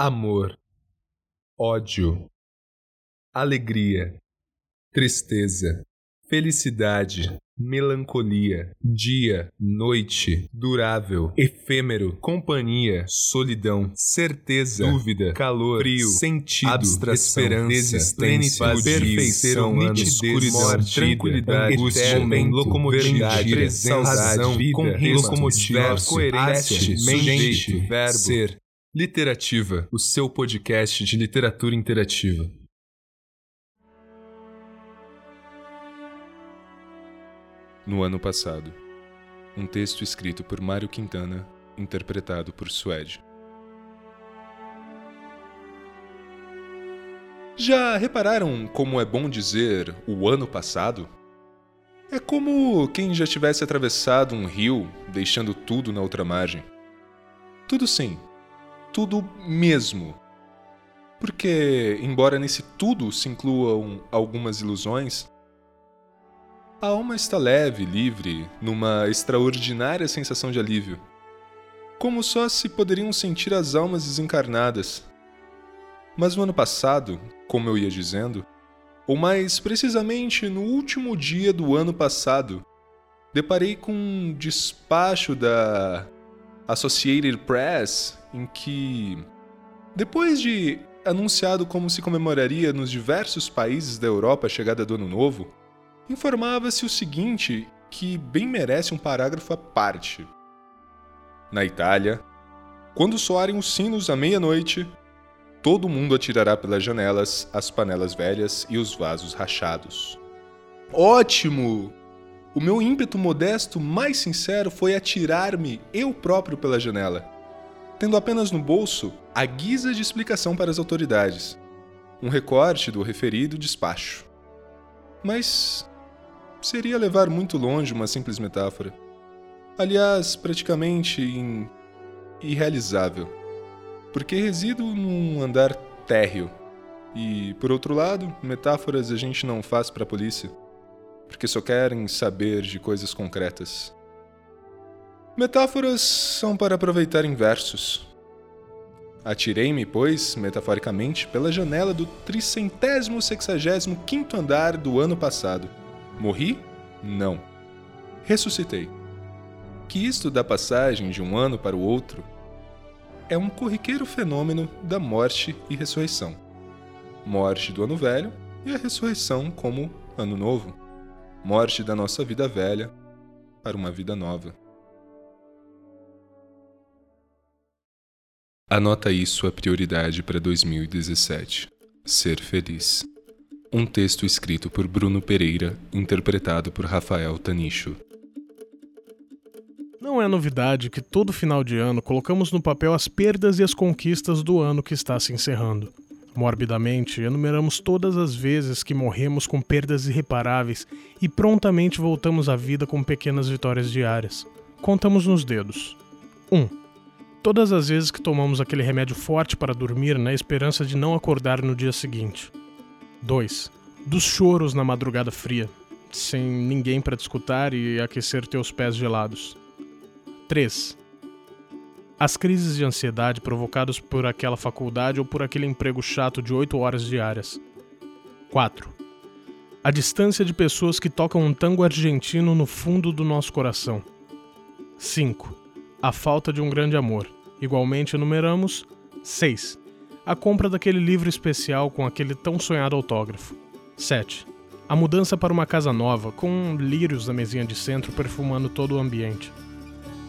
amor, ódio, alegria, tristeza, felicidade, melancolia, dia, noite, durável, efêmero, companhia, solidão, certeza, dúvida, calor, frio, sentido, abstração, esperança, existência, perfeição, nitidez, morte, tranquilidade, angústia, momento, locomotividade, presença, razão, vida, com locomotiva, coerência, mente, verbo, ser. Literativa, o seu podcast de literatura interativa. No ano passado. Um texto escrito por Mário Quintana, interpretado por Suede. Já repararam como é bom dizer o ano passado? É como quem já tivesse atravessado um rio, deixando tudo na outra margem. Tudo sim, tudo mesmo. Porque, embora nesse tudo se incluam algumas ilusões, a alma está leve, livre, numa extraordinária sensação de alívio. Como só se poderiam sentir as almas desencarnadas. Mas no ano passado, como eu ia dizendo, ou mais precisamente no último dia do ano passado, deparei com um despacho da Associated Press em que, depois de anunciado como se comemoraria nos diversos países da Europa a chegada do Ano Novo, informava-se o seguinte, que bem merece um parágrafo à parte. Na Itália, quando soarem os sinos à meia-noite, todo mundo atirará pelas janelas as panelas velhas e os vasos rachados. Ótimo! O meu ímpeto modesto mais sincero foi atirar-me eu próprio pela janela, tendo apenas no bolso a guisa de explicação para as autoridades, um recorte do referido despacho. Mas seria levar muito longe uma simples metáfora. Aliás, praticamente in... irrealizável, porque resido num andar térreo. E, por outro lado, metáforas a gente não faz para a polícia porque só querem saber de coisas concretas. Metáforas são para aproveitar em versos. Atirei-me, pois, metaforicamente, pela janela do tricentésimo sexagésimo quinto andar do ano passado. Morri? Não. Ressuscitei. Que isto da passagem de um ano para o outro é um corriqueiro fenômeno da morte e ressurreição. Morte do ano velho e a ressurreição como ano novo morte da nossa vida velha para uma vida nova. Anota isso a prioridade para 2017. Ser feliz. Um texto escrito por Bruno Pereira, interpretado por Rafael Tanicho. Não é novidade que todo final de ano colocamos no papel as perdas e as conquistas do ano que está se encerrando. Morbidamente, enumeramos todas as vezes que morremos com perdas irreparáveis e prontamente voltamos à vida com pequenas vitórias diárias. Contamos nos dedos. 1. Um, todas as vezes que tomamos aquele remédio forte para dormir na esperança de não acordar no dia seguinte. 2. Dos choros na madrugada fria, sem ninguém para te escutar e aquecer teus pés gelados. 3 as crises de ansiedade provocadas por aquela faculdade ou por aquele emprego chato de 8 horas diárias. 4. A distância de pessoas que tocam um tango argentino no fundo do nosso coração. 5. A falta de um grande amor. Igualmente enumeramos 6. A compra daquele livro especial com aquele tão sonhado autógrafo. 7. A mudança para uma casa nova, com lírios na mesinha de centro perfumando todo o ambiente.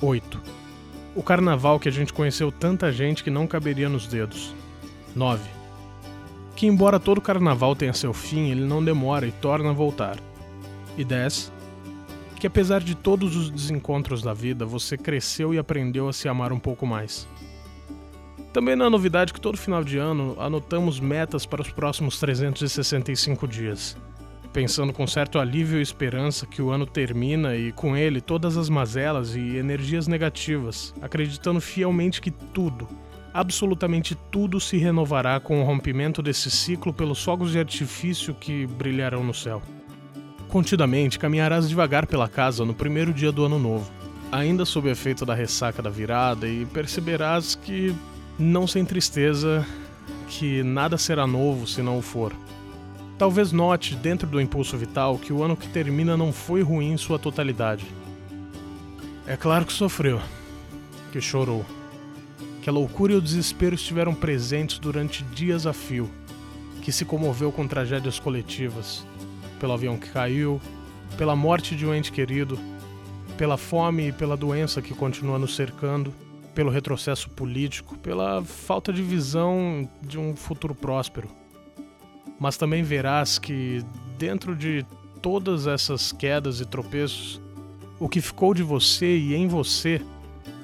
8 o carnaval que a gente conheceu tanta gente que não caberia nos dedos. 9. Que embora todo carnaval tenha seu fim, ele não demora e torna a voltar. E 10. Que apesar de todos os desencontros da vida, você cresceu e aprendeu a se amar um pouco mais. Também não é novidade que todo final de ano anotamos metas para os próximos 365 dias pensando com certo alívio e esperança que o ano termina e com ele todas as mazelas e energias negativas, acreditando fielmente que tudo, absolutamente tudo se renovará com o rompimento desse ciclo pelos fogos de artifício que brilharão no céu. Contidamente caminharás devagar pela casa no primeiro dia do ano novo, ainda sob efeito da ressaca da virada, e perceberás que Não sem tristeza que nada será novo se não o for. Talvez note, dentro do impulso vital, que o ano que termina não foi ruim em sua totalidade. É claro que sofreu, que chorou, que a loucura e o desespero estiveram presentes durante dias a fio, que se comoveu com tragédias coletivas, pelo avião que caiu, pela morte de um ente querido, pela fome e pela doença que continua nos cercando, pelo retrocesso político, pela falta de visão de um futuro próspero mas também verás que, dentro de todas essas quedas e tropeços, o que ficou de você e em você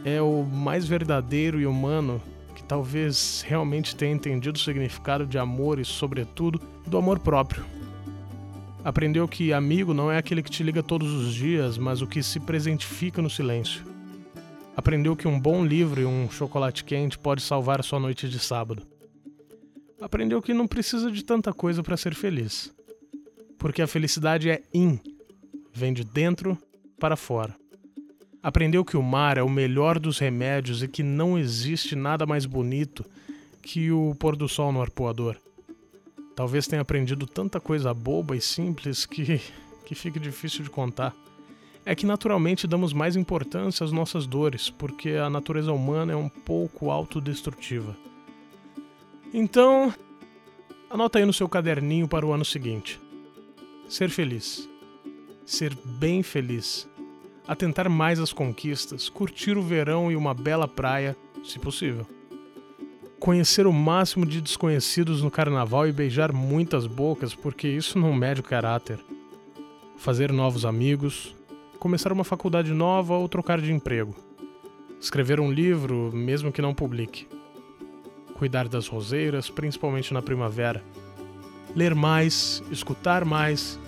é o mais verdadeiro e humano que talvez realmente tenha entendido o significado de amor e, sobretudo, do amor próprio. Aprendeu que amigo não é aquele que te liga todos os dias, mas o que se presentifica no silêncio. Aprendeu que um bom livro e um chocolate quente pode salvar sua noite de sábado aprendeu que não precisa de tanta coisa para ser feliz. Porque a felicidade é in, vem de dentro para fora. Aprendeu que o mar é o melhor dos remédios e que não existe nada mais bonito que o pôr do sol no arpoador. Talvez tenha aprendido tanta coisa boba e simples que, que fique difícil de contar. É que naturalmente damos mais importância às nossas dores, porque a natureza humana é um pouco autodestrutiva. Então, anota aí no seu caderninho para o ano seguinte. Ser feliz. Ser bem feliz. Atentar mais às conquistas, curtir o verão e uma bela praia, se possível. Conhecer o máximo de desconhecidos no carnaval e beijar muitas bocas, porque isso não mede o caráter. Fazer novos amigos, começar uma faculdade nova ou trocar de emprego. Escrever um livro, mesmo que não publique cuidar das roseiras, principalmente na primavera. Ler mais, escutar mais,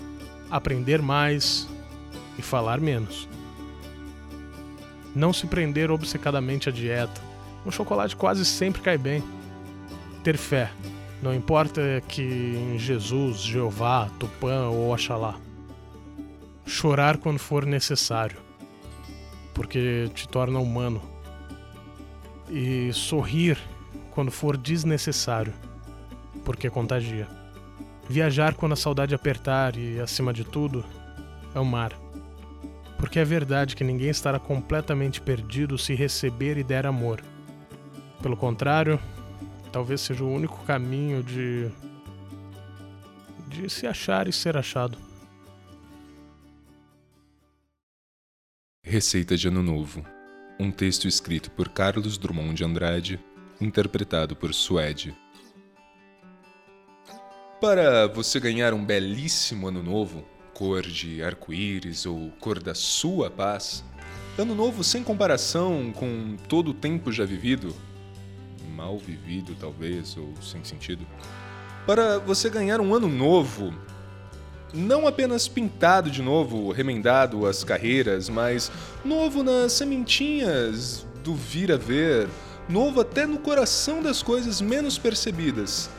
aprender mais e falar menos. Não se prender obcecadamente à dieta. Um chocolate quase sempre cai bem. Ter fé. Não importa que em Jesus, Jeová, Tupã ou Oxalá. Chorar quando for necessário, porque te torna humano. E sorrir quando for desnecessário, porque contagia. Viajar quando a saudade apertar e, acima de tudo, é o mar. Porque é verdade que ninguém estará completamente perdido se receber e der amor. Pelo contrário, talvez seja o único caminho de. de se achar e ser achado. Receita de Ano Novo. Um texto escrito por Carlos Drummond de Andrade interpretado por Suede. Para você ganhar um belíssimo ano novo, cor de arco-íris ou cor da sua paz, ano novo sem comparação com todo o tempo já vivido, mal vivido talvez ou sem sentido. Para você ganhar um ano novo, não apenas pintado de novo, remendado as carreiras, mas novo nas sementinhas do vir a ver, novo até no coração das coisas menos percebidas,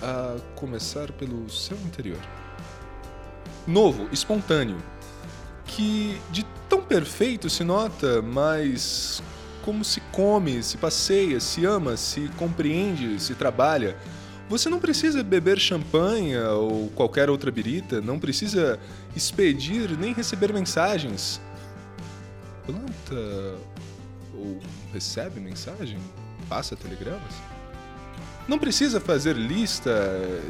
a começar pelo seu interior. Novo, espontâneo, que de tão perfeito se nota, mas como se come, se passeia, se ama, se compreende, se trabalha. Você não precisa beber champanha ou qualquer outra birita, não precisa expedir nem receber mensagens. Planta ou recebe mensagem, passa telegramas. Não precisa fazer lista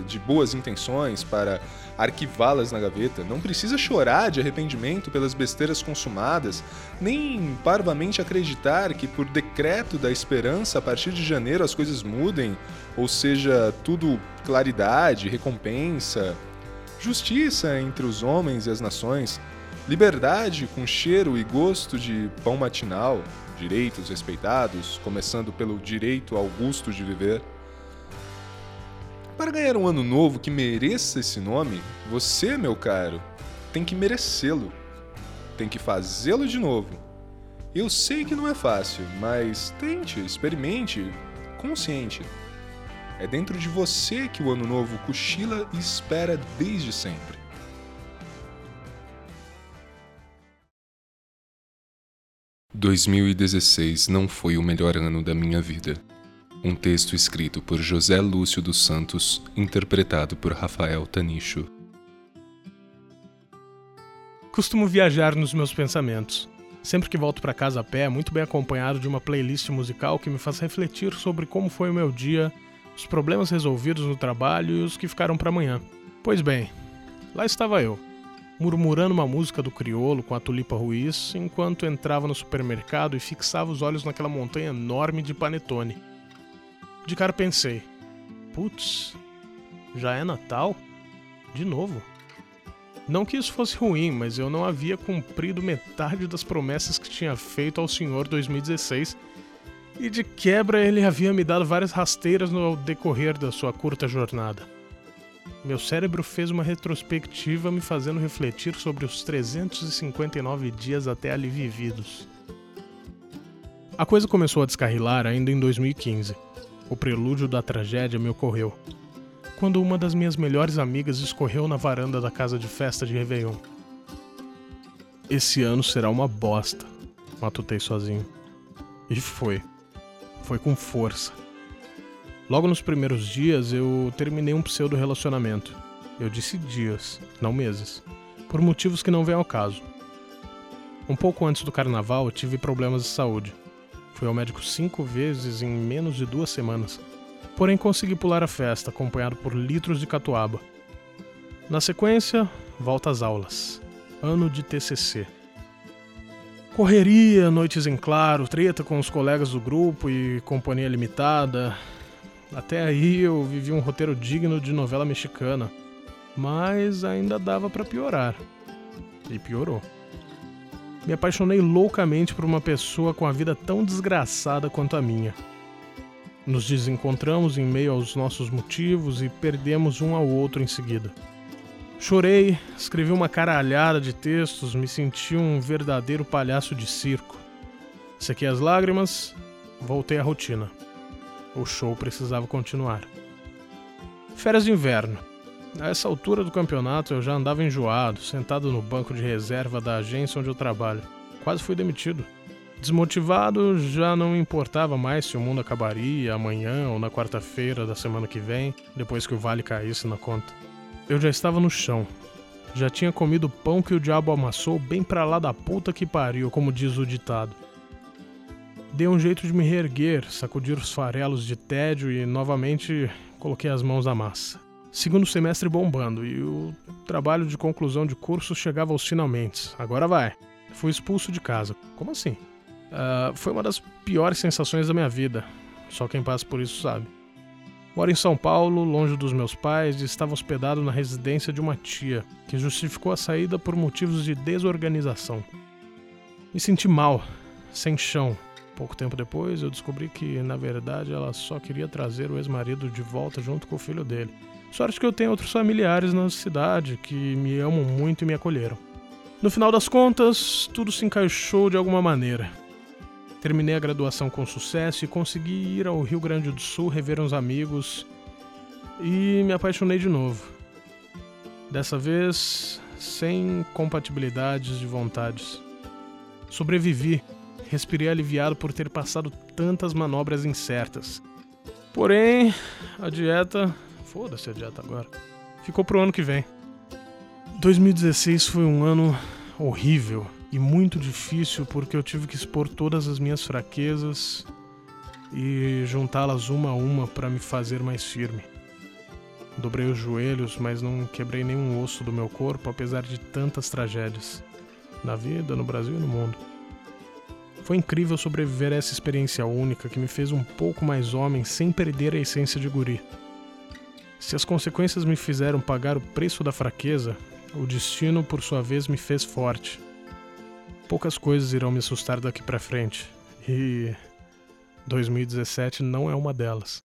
de boas intenções para arquivá-las na gaveta. Não precisa chorar de arrependimento pelas besteiras consumadas, nem parvamente acreditar que, por decreto da esperança, a partir de janeiro as coisas mudem, ou seja, tudo claridade, recompensa, justiça entre os homens e as nações, liberdade com cheiro e gosto de pão matinal, direitos respeitados, começando pelo direito ao gosto de viver. Para ganhar um ano novo que mereça esse nome, você, meu caro, tem que merecê-lo. Tem que fazê-lo de novo. Eu sei que não é fácil, mas tente, experimente, consciente. É dentro de você que o ano novo cochila e espera desde sempre. 2016 não foi o melhor ano da minha vida. Um texto escrito por José Lúcio dos Santos, interpretado por Rafael Tanicho. Costumo viajar nos meus pensamentos. Sempre que volto para casa a pé, muito bem acompanhado de uma playlist musical que me faz refletir sobre como foi o meu dia, os problemas resolvidos no trabalho e os que ficaram para amanhã. Pois bem, lá estava eu, murmurando uma música do Criolo com a Tulipa Ruiz, enquanto entrava no supermercado e fixava os olhos naquela montanha enorme de panetone. De cara pensei: putz, já é Natal? De novo. Não que isso fosse ruim, mas eu não havia cumprido metade das promessas que tinha feito ao senhor 2016 e de quebra ele havia me dado várias rasteiras no decorrer da sua curta jornada. Meu cérebro fez uma retrospectiva me fazendo refletir sobre os 359 dias até ali vividos. A coisa começou a descarrilar ainda em 2015. O prelúdio da tragédia me ocorreu quando uma das minhas melhores amigas escorreu na varanda da casa de festa de Réveillon. Esse ano será uma bosta, matutei sozinho. E foi. Foi com força. Logo nos primeiros dias eu terminei um pseudo relacionamento. Eu disse dias, não meses, por motivos que não vêm ao caso. Um pouco antes do carnaval tive problemas de saúde. Fui ao médico cinco vezes em menos de duas semanas. Porém, consegui pular a festa, acompanhado por litros de catuaba. Na sequência, volta às aulas. Ano de TCC. Correria, noites em claro, treta com os colegas do grupo e companhia limitada. Até aí eu vivi um roteiro digno de novela mexicana, mas ainda dava para piorar. E piorou. Me apaixonei loucamente por uma pessoa com a vida tão desgraçada quanto a minha. Nos desencontramos em meio aos nossos motivos e perdemos um ao outro em seguida. Chorei, escrevi uma caralhada de textos, me senti um verdadeiro palhaço de circo. Sequei as lágrimas, voltei à rotina. O show precisava continuar. Férias de inverno. A essa altura do campeonato eu já andava enjoado, sentado no banco de reserva da agência onde eu trabalho. Quase fui demitido. Desmotivado, já não importava mais se o mundo acabaria amanhã ou na quarta-feira da semana que vem, depois que o vale caísse na conta. Eu já estava no chão. Já tinha comido pão que o diabo amassou bem pra lá da puta que pariu, como diz o ditado. Dei um jeito de me reerguer, sacudir os farelos de tédio e novamente coloquei as mãos na massa segundo semestre bombando e o trabalho de conclusão de curso chegava aos finalmente. Agora vai. Fui expulso de casa. Como assim? Uh, foi uma das piores sensações da minha vida. Só quem passa por isso sabe. Moro em São Paulo, longe dos meus pais, e estava hospedado na residência de uma tia, que justificou a saída por motivos de desorganização. Me senti mal, sem chão. Pouco tempo depois, eu descobri que, na verdade, ela só queria trazer o ex-marido de volta junto com o filho dele. Sorte que eu tenho outros familiares na cidade que me amam muito e me acolheram. No final das contas, tudo se encaixou de alguma maneira. Terminei a graduação com sucesso e consegui ir ao Rio Grande do Sul rever uns amigos e me apaixonei de novo. Dessa vez, sem compatibilidades de vontades. Sobrevivi, respirei aliviado por ter passado tantas manobras incertas. Porém, a dieta Foda-se a dieta agora. Ficou pro ano que vem. 2016 foi um ano horrível e muito difícil porque eu tive que expor todas as minhas fraquezas e juntá-las uma a uma para me fazer mais firme. Dobrei os joelhos, mas não quebrei nenhum osso do meu corpo, apesar de tantas tragédias na vida, no Brasil e no mundo. Foi incrível sobreviver a essa experiência única que me fez um pouco mais homem sem perder a essência de guri. Se as consequências me fizeram pagar o preço da fraqueza, o destino, por sua vez, me fez forte. Poucas coisas irão me assustar daqui para frente, e 2017 não é uma delas.